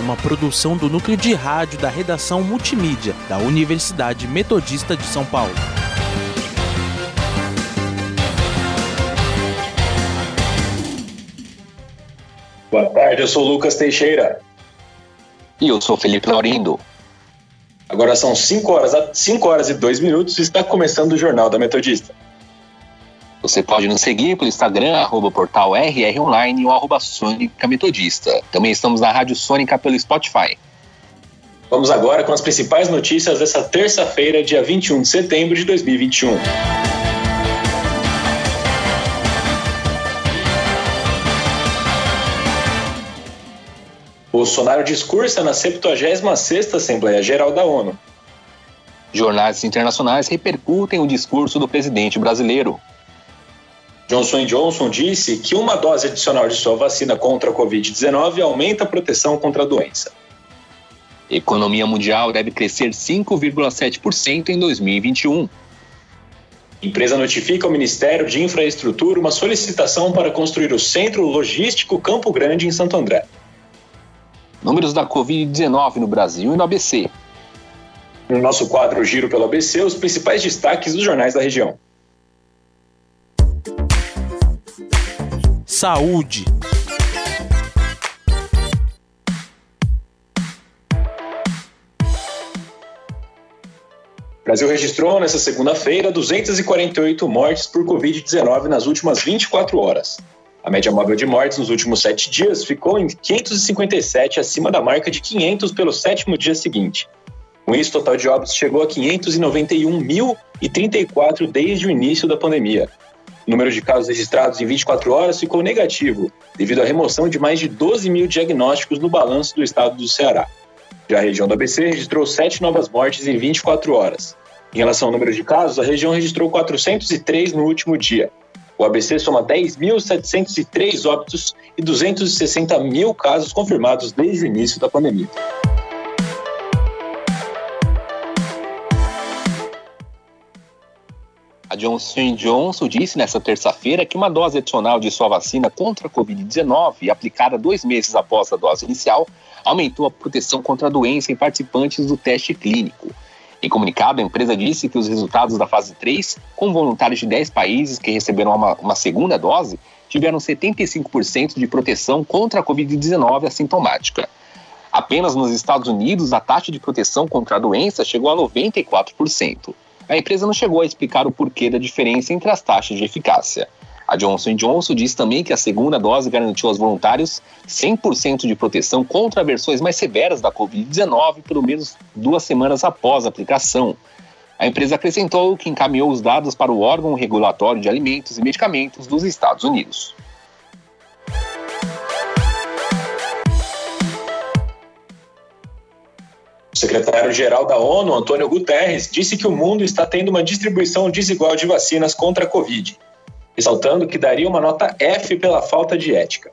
uma produção do núcleo de rádio da redação multimídia da Universidade Metodista de São Paulo. Boa tarde, eu sou Lucas Teixeira. E eu sou Felipe Laurindo. Agora são 5 horas, 5 horas e 2 minutos e está começando o Jornal da Metodista. Você pode nos seguir pelo Instagram, arroba portal RR Online ou arroba Sônica Metodista. Também estamos na Rádio Sônica pelo Spotify. Vamos agora com as principais notícias dessa terça-feira, dia 21 de setembro de 2021. Bolsonaro discursa na 76ª Assembleia Geral da ONU. Jornais internacionais repercutem o discurso do presidente brasileiro. Johnson Johnson disse que uma dose adicional de sua vacina contra a Covid-19 aumenta a proteção contra a doença. Economia mundial deve crescer 5,7% em 2021. Empresa notifica ao Ministério de Infraestrutura uma solicitação para construir o Centro Logístico Campo Grande em Santo André. Números da Covid-19 no Brasil e no ABC. No nosso quadro Giro pelo ABC, os principais destaques dos jornais da região. Saúde. O Brasil registrou nesta segunda-feira 248 mortes por Covid-19 nas últimas 24 horas. A média móvel de mortes nos últimos sete dias ficou em 557, acima da marca de 500 pelo sétimo dia seguinte. Com isso, o total de óbitos chegou a 591.034 desde o início da pandemia. O número de casos registrados em 24 horas ficou negativo, devido à remoção de mais de 12 mil diagnósticos no balanço do estado do Ceará. Já a região do ABC registrou sete novas mortes em 24 horas. Em relação ao número de casos, a região registrou 403 no último dia. O ABC soma 10.703 óbitos e 260 mil casos confirmados desde o início da pandemia. A Johnson Johnson disse nesta terça-feira que uma dose adicional de sua vacina contra a Covid-19, aplicada dois meses após a dose inicial, aumentou a proteção contra a doença em participantes do teste clínico. Em comunicado, a empresa disse que os resultados da fase 3, com voluntários de 10 países que receberam uma, uma segunda dose, tiveram 75% de proteção contra a Covid-19 assintomática. Apenas nos Estados Unidos, a taxa de proteção contra a doença chegou a 94%. A empresa não chegou a explicar o porquê da diferença entre as taxas de eficácia. A Johnson Johnson diz também que a segunda dose garantiu aos voluntários 100% de proteção contra versões mais severas da Covid-19 pelo menos duas semanas após a aplicação. A empresa acrescentou que encaminhou os dados para o órgão regulatório de alimentos e medicamentos dos Estados Unidos. Secretário-geral da ONU, Antônio Guterres, disse que o mundo está tendo uma distribuição desigual de vacinas contra a Covid, ressaltando que daria uma nota F pela falta de ética.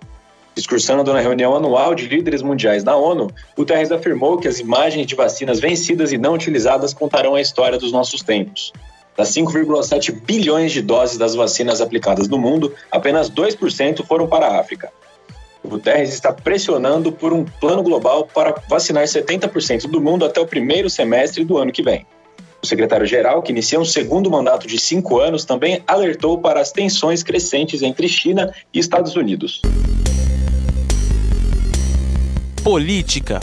Discursando na reunião anual de líderes mundiais da ONU, Guterres afirmou que as imagens de vacinas vencidas e não utilizadas contarão a história dos nossos tempos. Das 5,7 bilhões de doses das vacinas aplicadas no mundo, apenas 2% foram para a África. Guterres está pressionando por um plano global para vacinar 70% do mundo até o primeiro semestre do ano que vem. O secretário-geral, que inicia um segundo mandato de cinco anos, também alertou para as tensões crescentes entre China e Estados Unidos. Política.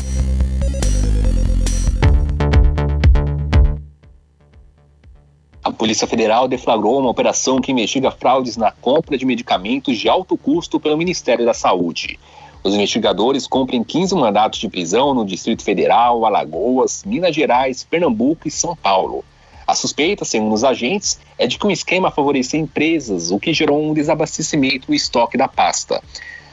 A Polícia Federal deflagrou uma operação que investiga fraudes na compra de medicamentos de alto custo pelo Ministério da Saúde. Os investigadores cumprem 15 mandatos de prisão no Distrito Federal, Alagoas, Minas Gerais, Pernambuco e São Paulo. A suspeita, segundo os agentes, é de que um esquema favorecia empresas, o que gerou um desabastecimento do estoque da pasta.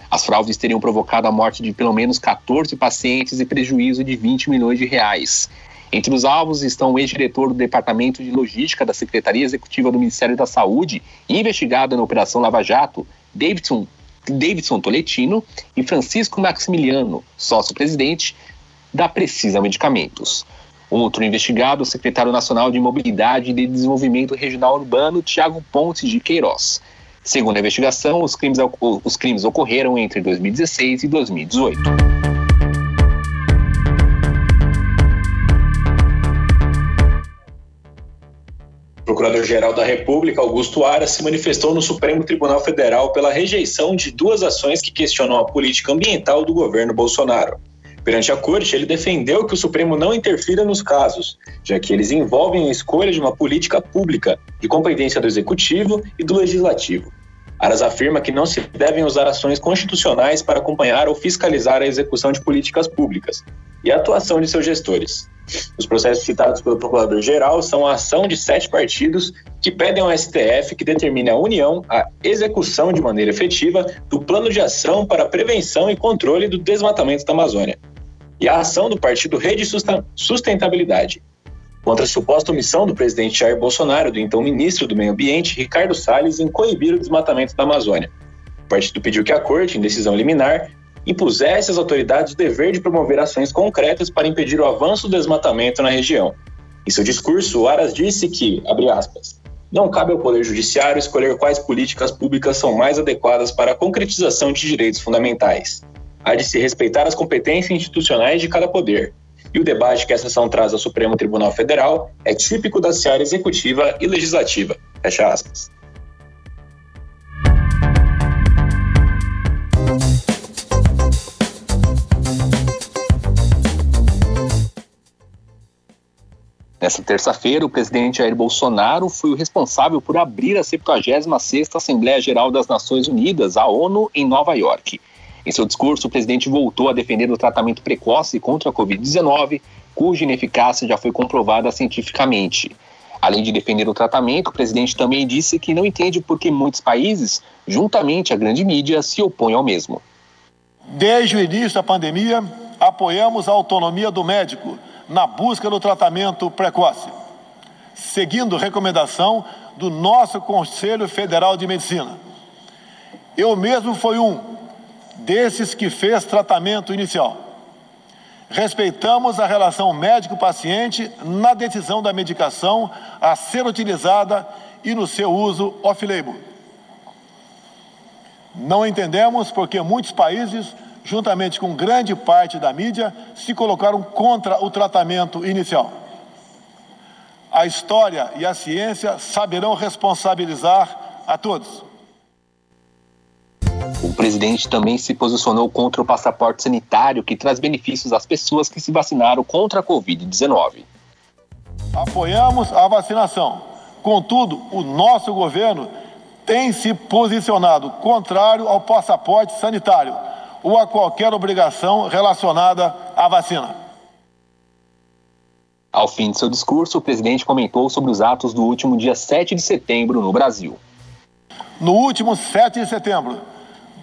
As fraudes teriam provocado a morte de pelo menos 14 pacientes e prejuízo de 20 milhões de reais. Entre os alvos estão o ex-diretor do Departamento de Logística da Secretaria Executiva do Ministério da Saúde, investigado na Operação Lava Jato, Davidson, Davidson Toletino e Francisco Maximiliano, sócio-presidente da Precisa Medicamentos. Outro investigado, o secretário nacional de Mobilidade e de Desenvolvimento Regional Urbano, Tiago Pontes de Queiroz. Segundo a investigação, os crimes, os crimes ocorreram entre 2016 e 2018. Procurador-Geral da República, Augusto Aras, se manifestou no Supremo Tribunal Federal pela rejeição de duas ações que questionam a política ambiental do governo Bolsonaro. Perante a corte, ele defendeu que o Supremo não interfira nos casos, já que eles envolvem a escolha de uma política pública, de competência do Executivo e do Legislativo. Aras afirma que não se devem usar ações constitucionais para acompanhar ou fiscalizar a execução de políticas públicas e a atuação de seus gestores. Os processos citados pelo Procurador-Geral são a ação de sete partidos que pedem ao STF que determine a União a execução de maneira efetiva do Plano de Ação para Prevenção e Controle do Desmatamento da Amazônia, e a ação do Partido Rede Sustentabilidade, contra a suposta omissão do presidente Jair Bolsonaro, do então ministro do Meio Ambiente, Ricardo Salles, em coibir o desmatamento da Amazônia. O partido pediu que a corte, em decisão liminar, impusesse às autoridades o dever de promover ações concretas para impedir o avanço do desmatamento na região. Em seu discurso, Aras disse que, abre aspas, não cabe ao Poder Judiciário escolher quais políticas públicas são mais adequadas para a concretização de direitos fundamentais. Há de se respeitar as competências institucionais de cada poder. E o debate que essa ação traz ao Supremo Tribunal Federal é típico da seara executiva e legislativa. Fecha aspas. Nessa terça-feira, o presidente Jair Bolsonaro foi o responsável por abrir a 76ª Assembleia Geral das Nações Unidas, a ONU, em Nova York. Em seu discurso, o presidente voltou a defender o tratamento precoce contra a Covid-19, cuja ineficácia já foi comprovada cientificamente. Além de defender o tratamento, o presidente também disse que não entende por que muitos países, juntamente à grande mídia, se opõem ao mesmo. Desde o início da pandemia, apoiamos a autonomia do médico na busca do tratamento precoce, seguindo recomendação do nosso Conselho Federal de Medicina. Eu mesmo fui um desses que fez tratamento inicial. Respeitamos a relação médico-paciente na decisão da medicação a ser utilizada e no seu uso off-label. Não entendemos porque muitos países juntamente com grande parte da mídia, se colocaram contra o tratamento inicial. A história e a ciência saberão responsabilizar a todos. O presidente também se posicionou contra o passaporte sanitário que traz benefícios às pessoas que se vacinaram contra a Covid-19. Apoiamos a vacinação. Contudo, o nosso governo tem se posicionado contrário ao passaporte sanitário ou a qualquer obrigação relacionada à vacina. Ao fim de seu discurso, o presidente comentou sobre os atos do último dia 7 de setembro no Brasil. No último 7 de setembro,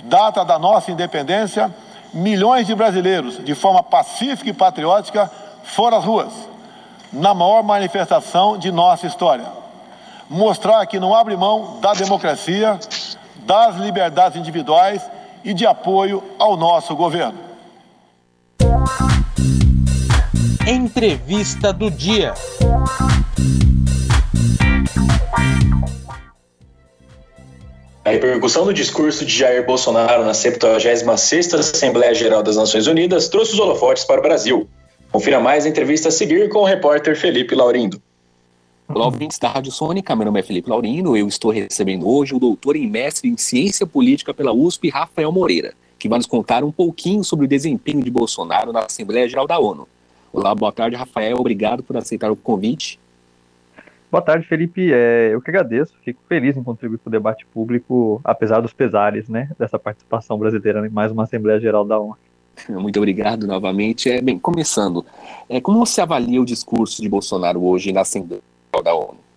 data da nossa independência, milhões de brasileiros, de forma pacífica e patriótica, foram às ruas, na maior manifestação de nossa história. Mostrar que não abre mão da democracia, das liberdades individuais e de apoio ao nosso governo. Entrevista do dia. A repercussão do discurso de Jair Bolsonaro na 76ª Assembleia Geral das Nações Unidas trouxe os holofotes para o Brasil. Confira mais a entrevista a seguir com o repórter Felipe Laurindo. Olá, ouvintes da Rádio Sônica, meu nome é Felipe Laurino, eu estou recebendo hoje o doutor em mestre em Ciência Política pela USP, Rafael Moreira, que vai nos contar um pouquinho sobre o desempenho de Bolsonaro na Assembleia Geral da ONU. Olá, boa tarde, Rafael, obrigado por aceitar o convite. Boa tarde, Felipe. É, eu que agradeço, fico feliz em contribuir para o debate público, apesar dos pesares né, dessa participação brasileira em mais uma Assembleia Geral da ONU. Muito obrigado novamente. É, bem, começando, é, como você avalia o discurso de Bolsonaro hoje na Assembleia da ONU?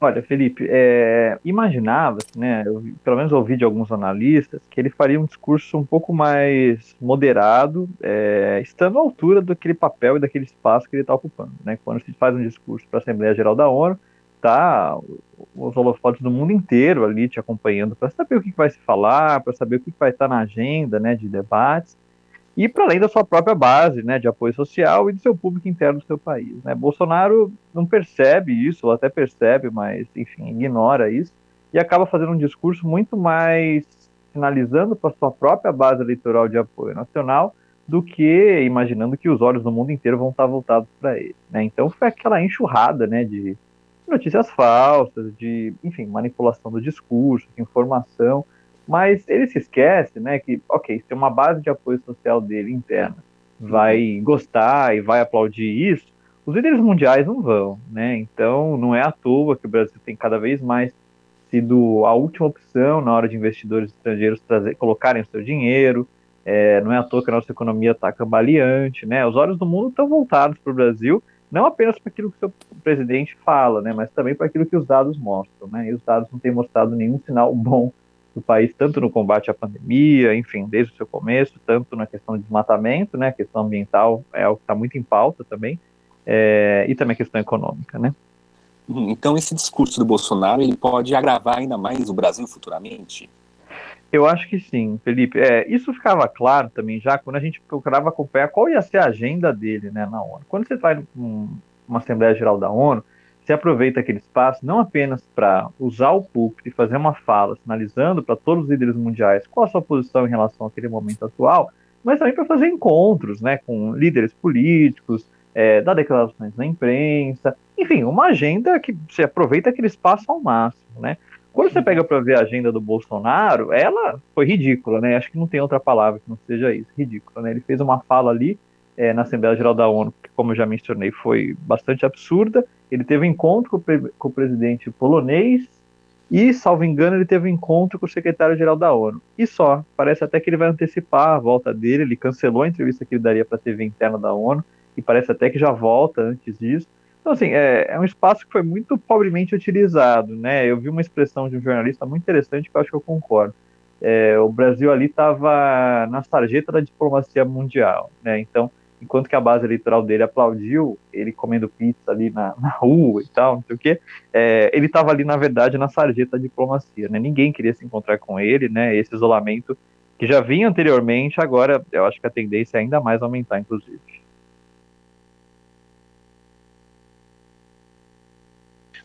Olha, Felipe, é, imaginava-se, né, pelo menos ouvi de alguns analistas, que ele faria um discurso um pouco mais moderado, é, estando à altura daquele papel e daquele espaço que ele está ocupando. Né? Quando se faz um discurso para a Assembleia Geral da ONU, tá os holofotes do mundo inteiro ali te acompanhando para saber o que, que vai se falar, para saber o que, que vai estar tá na agenda né, de debates e para além da sua própria base né, de apoio social e do seu público interno do seu país. Né? Bolsonaro não percebe isso, ou até percebe, mas, enfim, ignora isso, e acaba fazendo um discurso muito mais sinalizando para sua própria base eleitoral de apoio nacional do que imaginando que os olhos do mundo inteiro vão estar voltados para ele. Né? Então foi aquela enxurrada né, de notícias falsas, de, enfim, manipulação do discurso, de informação, mas ele se esquece, né, que, ok, se uma base de apoio social dele interna vai gostar e vai aplaudir isso, os líderes mundiais não vão, né? Então não é à toa que o Brasil tem cada vez mais sido a última opção na hora de investidores estrangeiros trazer, colocarem o seu dinheiro. É, não é à toa que a nossa economia está cambaleante, né? Os olhos do mundo estão voltados para o Brasil, não apenas para aquilo que o seu presidente fala, né? Mas também para aquilo que os dados mostram, né? E os dados não têm mostrado nenhum sinal bom do país, tanto no combate à pandemia, enfim, desde o seu começo, tanto na questão de desmatamento, né, a questão ambiental é algo que está muito em pauta também, é, e também a questão econômica, né. Uhum, então esse discurso do Bolsonaro ele pode agravar ainda mais o Brasil futuramente? Eu acho que sim, Felipe. É, isso ficava claro também já quando a gente procurava acompanhar qual ia ser a agenda dele né, na ONU. Quando você vai numa Assembleia Geral da ONU, se aproveita aquele espaço não apenas para usar o púlpito e fazer uma fala sinalizando para todos os líderes mundiais qual a sua posição em relação àquele momento atual, mas também para fazer encontros né, com líderes políticos, é, dar declarações na imprensa, enfim, uma agenda que se aproveita aquele espaço ao máximo. Né? Quando você pega para ver a agenda do Bolsonaro, ela foi ridícula, né? Acho que não tem outra palavra que não seja isso, ridícula. Né? Ele fez uma fala ali é, na Assembleia Geral da ONU, que, como eu já mencionei, foi bastante absurda. Ele teve encontro com o, com o presidente polonês e, salvo engano, ele teve encontro com o secretário-geral da ONU. E só, parece até que ele vai antecipar a volta dele, ele cancelou a entrevista que ele daria para a TV interna da ONU, e parece até que já volta antes disso. Então, assim, é, é, um espaço que foi muito pobremente utilizado, né? Eu vi uma expressão de um jornalista muito interessante que eu acho que eu concordo. É, o Brasil ali estava na sarjeta da diplomacia mundial, né? Então, enquanto que a base eleitoral dele aplaudiu ele comendo pizza ali na, na rua e tal, não sei o quê, é, ele estava ali, na verdade, na sarjeta da diplomacia, né? Ninguém queria se encontrar com ele, né? Esse isolamento que já vinha anteriormente, agora eu acho que a tendência é ainda mais aumentar, inclusive.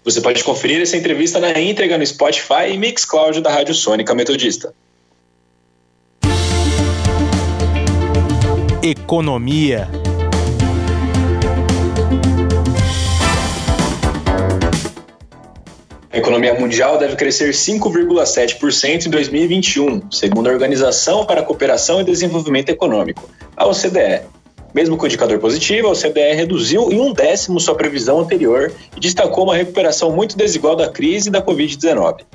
Você pode conferir essa entrevista na íntegra no Spotify e Mixcloud da Rádio Sônica Metodista. Economia. A economia mundial deve crescer 5,7% em 2021, segundo a Organização para a Cooperação e Desenvolvimento Econômico, a OCDE. Mesmo com o indicador positivo, a OCDE reduziu em um décimo sua previsão anterior e destacou uma recuperação muito desigual da crise da Covid-19.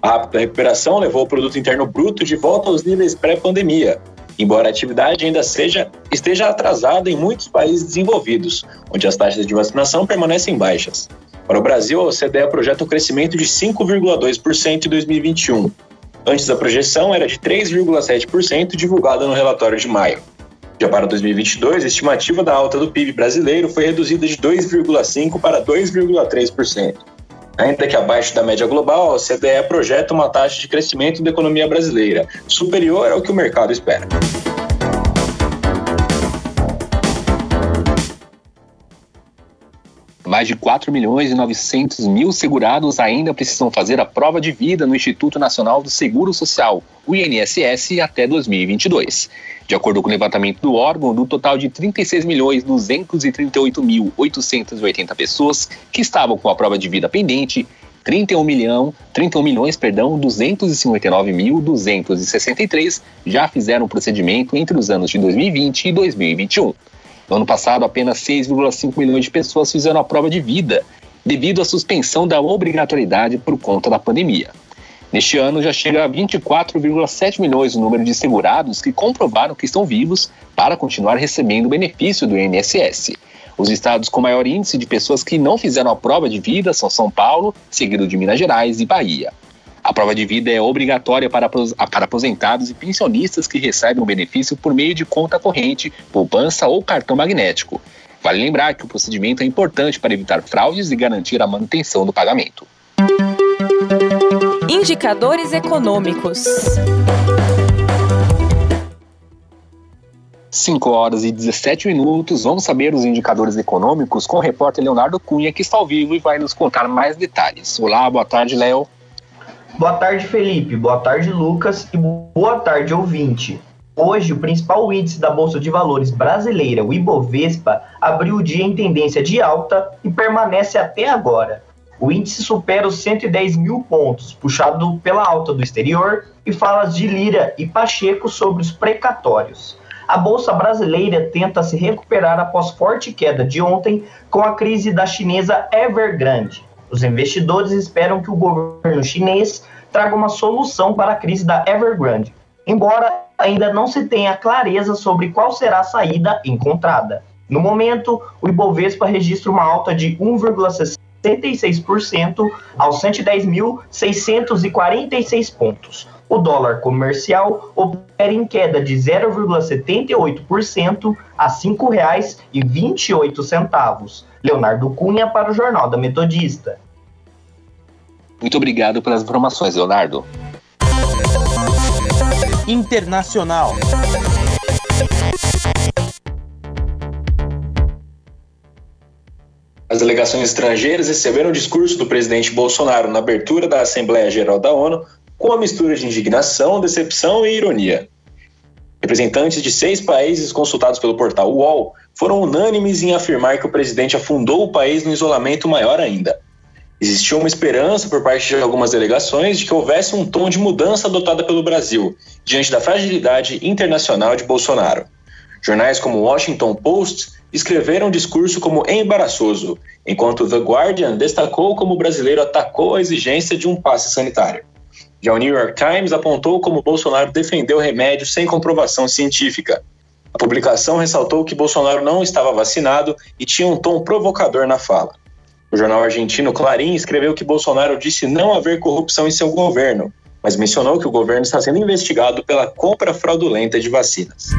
A rápida recuperação levou o produto interno bruto de volta aos níveis pré-pandemia, embora a atividade ainda seja, esteja atrasada em muitos países desenvolvidos, onde as taxas de vacinação permanecem baixas. Para o Brasil, a OCDE projeta um crescimento de 5,2% em 2021. Antes a projeção era de 3,7% divulgada no relatório de maio. Já para 2022, a estimativa da alta do PIB brasileiro foi reduzida de 2,5% para 2,3%. Ainda que abaixo da média global, a OCDE projeta uma taxa de crescimento da economia brasileira superior ao que o mercado espera. Mais de 4 milhões e 900 mil segurados ainda precisam fazer a prova de vida no Instituto Nacional do Seguro Social, o INSS, até 2022. De acordo com o levantamento do órgão, do total de 36 milhões 238 mil 880 pessoas que estavam com a prova de vida pendente, 31 milhão, 31 milhões, perdão, 259 mil 263 já fizeram o procedimento entre os anos de 2020 e 2021. No ano passado, apenas 6,5 milhões de pessoas fizeram a prova de vida, devido à suspensão da obrigatoriedade por conta da pandemia. Neste ano já chega a 24,7 milhões o número de segurados que comprovaram que estão vivos para continuar recebendo o benefício do INSS. Os estados com maior índice de pessoas que não fizeram a prova de vida são São Paulo, seguido de Minas Gerais e Bahia. A prova de vida é obrigatória para, para aposentados e pensionistas que recebem o benefício por meio de conta corrente, poupança ou cartão magnético. Vale lembrar que o procedimento é importante para evitar fraudes e garantir a manutenção do pagamento. Indicadores econômicos. 5 horas e 17 minutos. Vamos saber os indicadores econômicos com o repórter Leonardo Cunha, que está ao vivo e vai nos contar mais detalhes. Olá, boa tarde, Léo. Boa tarde, Felipe. Boa tarde, Lucas. E boa tarde, ouvinte. Hoje, o principal índice da Bolsa de Valores brasileira, o Ibovespa, abriu o dia em tendência de alta e permanece até agora. O índice supera os 110 mil pontos, puxado pela alta do exterior e falas de Lira e Pacheco sobre os precatórios. A Bolsa Brasileira tenta se recuperar após forte queda de ontem com a crise da chinesa Evergrande. Os investidores esperam que o governo chinês traga uma solução para a crise da Evergrande, embora ainda não se tenha clareza sobre qual será a saída encontrada. No momento, o Ibovespa registra uma alta de 1,66% aos 110.646 pontos. O dólar comercial opera em queda de 0,78% a R$ 5,28. Leonardo Cunha para o Jornal da Metodista. Muito obrigado pelas informações, Leonardo. Internacional. As delegações estrangeiras receberam o discurso do presidente Bolsonaro na abertura da Assembleia Geral da ONU com uma mistura de indignação, decepção e ironia. Representantes de seis países consultados pelo portal UOL foram unânimes em afirmar que o presidente afundou o país no isolamento maior ainda. Existiu uma esperança por parte de algumas delegações de que houvesse um tom de mudança adotada pelo Brasil diante da fragilidade internacional de Bolsonaro. Jornais como o Washington Post escreveram o discurso como embaraçoso, enquanto The Guardian destacou como o brasileiro atacou a exigência de um passe sanitário. Já o New York Times apontou como Bolsonaro defendeu remédio sem comprovação científica. A publicação ressaltou que Bolsonaro não estava vacinado e tinha um tom provocador na fala. O jornal argentino Clarim escreveu que Bolsonaro disse não haver corrupção em seu governo, mas mencionou que o governo está sendo investigado pela compra fraudulenta de vacinas.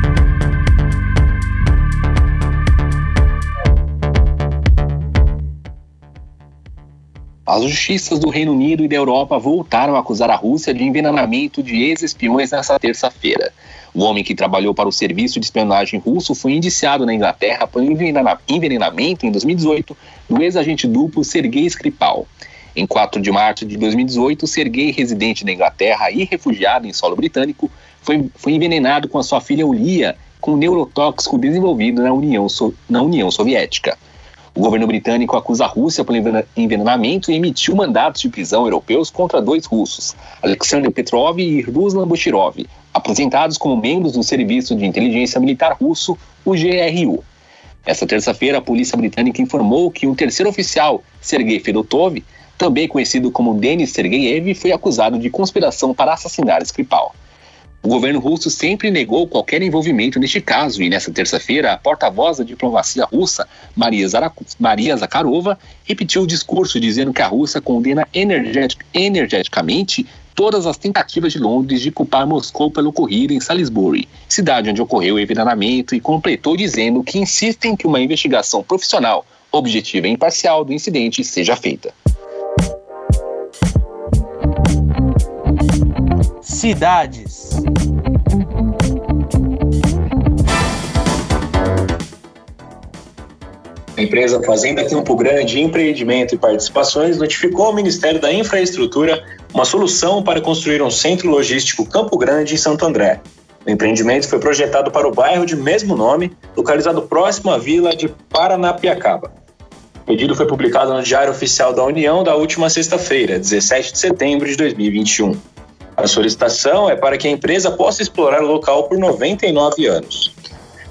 As justiças do Reino Unido e da Europa voltaram a acusar a Rússia de envenenamento de ex-espiões nesta terça-feira. O homem que trabalhou para o serviço de espionagem russo foi indiciado na Inglaterra por envenenamento em 2018 do ex-agente duplo Sergei Skripal. Em 4 de março de 2018, Sergei, residente na Inglaterra e refugiado em solo britânico, foi, foi envenenado com a sua filha Ulia com neurotóxico desenvolvido na União, na União Soviética. O governo britânico acusa a Rússia por envenenamento e emitiu mandatos de prisão europeus contra dois russos, Alexander Petrov e Ruslan Boshirov, apresentados como membros do Serviço de Inteligência Militar Russo, o GRU. Esta terça-feira, a polícia britânica informou que um terceiro oficial, Sergei Fedotov, também conhecido como Denis Sergeyev, foi acusado de conspiração para assassinar Skripal. O governo russo sempre negou qualquer envolvimento neste caso e, nesta terça-feira, a porta-voz da diplomacia russa, Maria, Maria Zakharova, repetiu o discurso dizendo que a Rússia condena energetic energeticamente todas as tentativas de Londres de culpar Moscou pelo ocorrido em Salisbury, cidade onde ocorreu o envenenamento, e completou dizendo que insistem que uma investigação profissional, objetiva e imparcial do incidente seja feita. Cidades. A empresa Fazenda Campo Grande Empreendimento e Participações notificou ao Ministério da Infraestrutura uma solução para construir um centro logístico Campo Grande em Santo André. O empreendimento foi projetado para o bairro de mesmo nome, localizado próximo à vila de Paranapiacaba. O pedido foi publicado no Diário Oficial da União da última sexta-feira, 17 de setembro de 2021. A solicitação é para que a empresa possa explorar o local por 99 anos.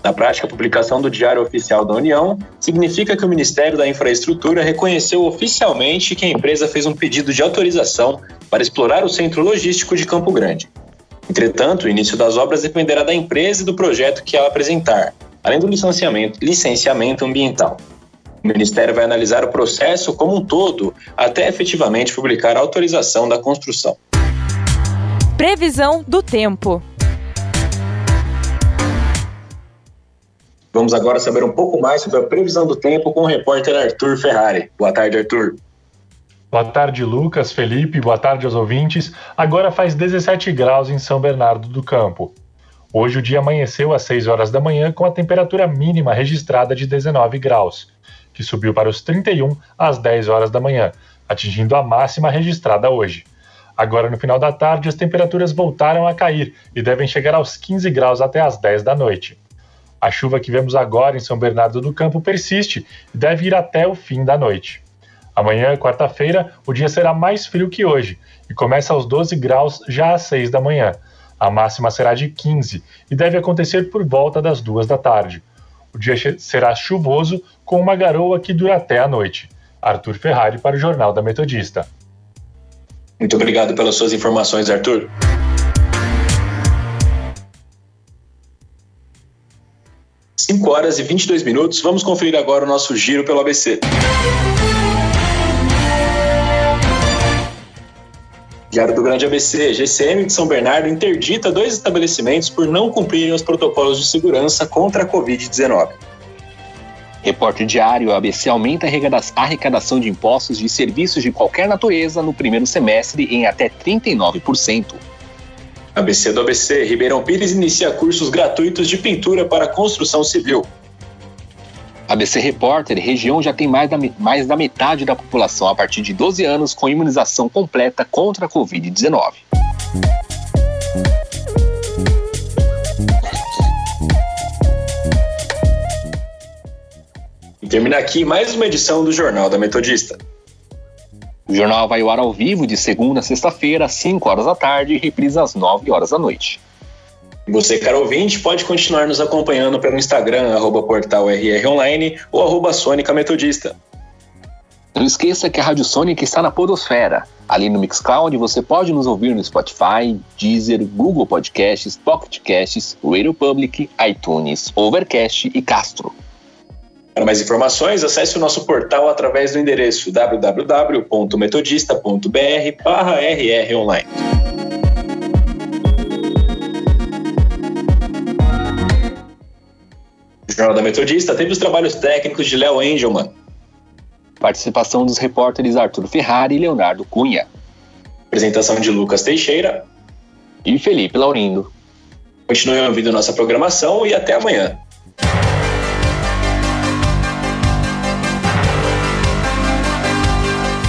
Na prática, a publicação do Diário Oficial da União significa que o Ministério da Infraestrutura reconheceu oficialmente que a empresa fez um pedido de autorização para explorar o centro logístico de Campo Grande. Entretanto, o início das obras dependerá da empresa e do projeto que ela apresentar, além do licenciamento, licenciamento ambiental. O Ministério vai analisar o processo como um todo até efetivamente publicar a autorização da construção. Previsão do tempo. Vamos agora saber um pouco mais sobre a previsão do tempo com o repórter Arthur Ferrari. Boa tarde, Arthur. Boa tarde, Lucas, Felipe, boa tarde aos ouvintes. Agora faz 17 graus em São Bernardo do Campo. Hoje o dia amanheceu às 6 horas da manhã com a temperatura mínima registrada de 19 graus, que subiu para os 31 às 10 horas da manhã, atingindo a máxima registrada hoje. Agora, no final da tarde, as temperaturas voltaram a cair e devem chegar aos 15 graus até às 10 da noite. A chuva que vemos agora em São Bernardo do Campo persiste e deve ir até o fim da noite. Amanhã, quarta-feira, o dia será mais frio que hoje e começa aos 12 graus já às 6 da manhã. A máxima será de 15 e deve acontecer por volta das 2 da tarde. O dia será chuvoso com uma garoa que dura até a noite. Arthur Ferrari para o Jornal da Metodista. Muito obrigado pelas suas informações, Arthur. 5 horas e 22 minutos. Vamos conferir agora o nosso giro pelo ABC. Diário do Grande ABC, GCM de São Bernardo interdita dois estabelecimentos por não cumprirem os protocolos de segurança contra a Covid-19. Repórter Diário, ABC aumenta a arrecadação de impostos de serviços de qualquer natureza no primeiro semestre em até 39%. ABC do ABC, Ribeirão Pires inicia cursos gratuitos de pintura para construção civil. ABC Repórter, região já tem mais da, mais da metade da população a partir de 12 anos com imunização completa contra a Covid-19. E termina aqui mais uma edição do Jornal da Metodista. O jornal vai ao ar ao vivo de segunda a sexta-feira, às 5 horas da tarde e reprisa às 9 horas da noite. Você, caro ouvinte, pode continuar nos acompanhando pelo Instagram, arroba portal RR Online ou arroba Sônica Metodista. Não esqueça que a Rádio Sônica está na Podosfera. Ali no Mixcloud você pode nos ouvir no Spotify, Deezer, Google Podcasts, Pocket Casts, Radio Public, iTunes, Overcast e Castro. Para mais informações, acesse o nosso portal através do endereço www.metodista.br/rronline. O Jornal da Metodista teve os trabalhos técnicos de Léo Engelman. Participação dos repórteres Arthur Ferrari e Leonardo Cunha. Apresentação de Lucas Teixeira e Felipe Laurindo. Continue ouvindo nossa programação e até amanhã.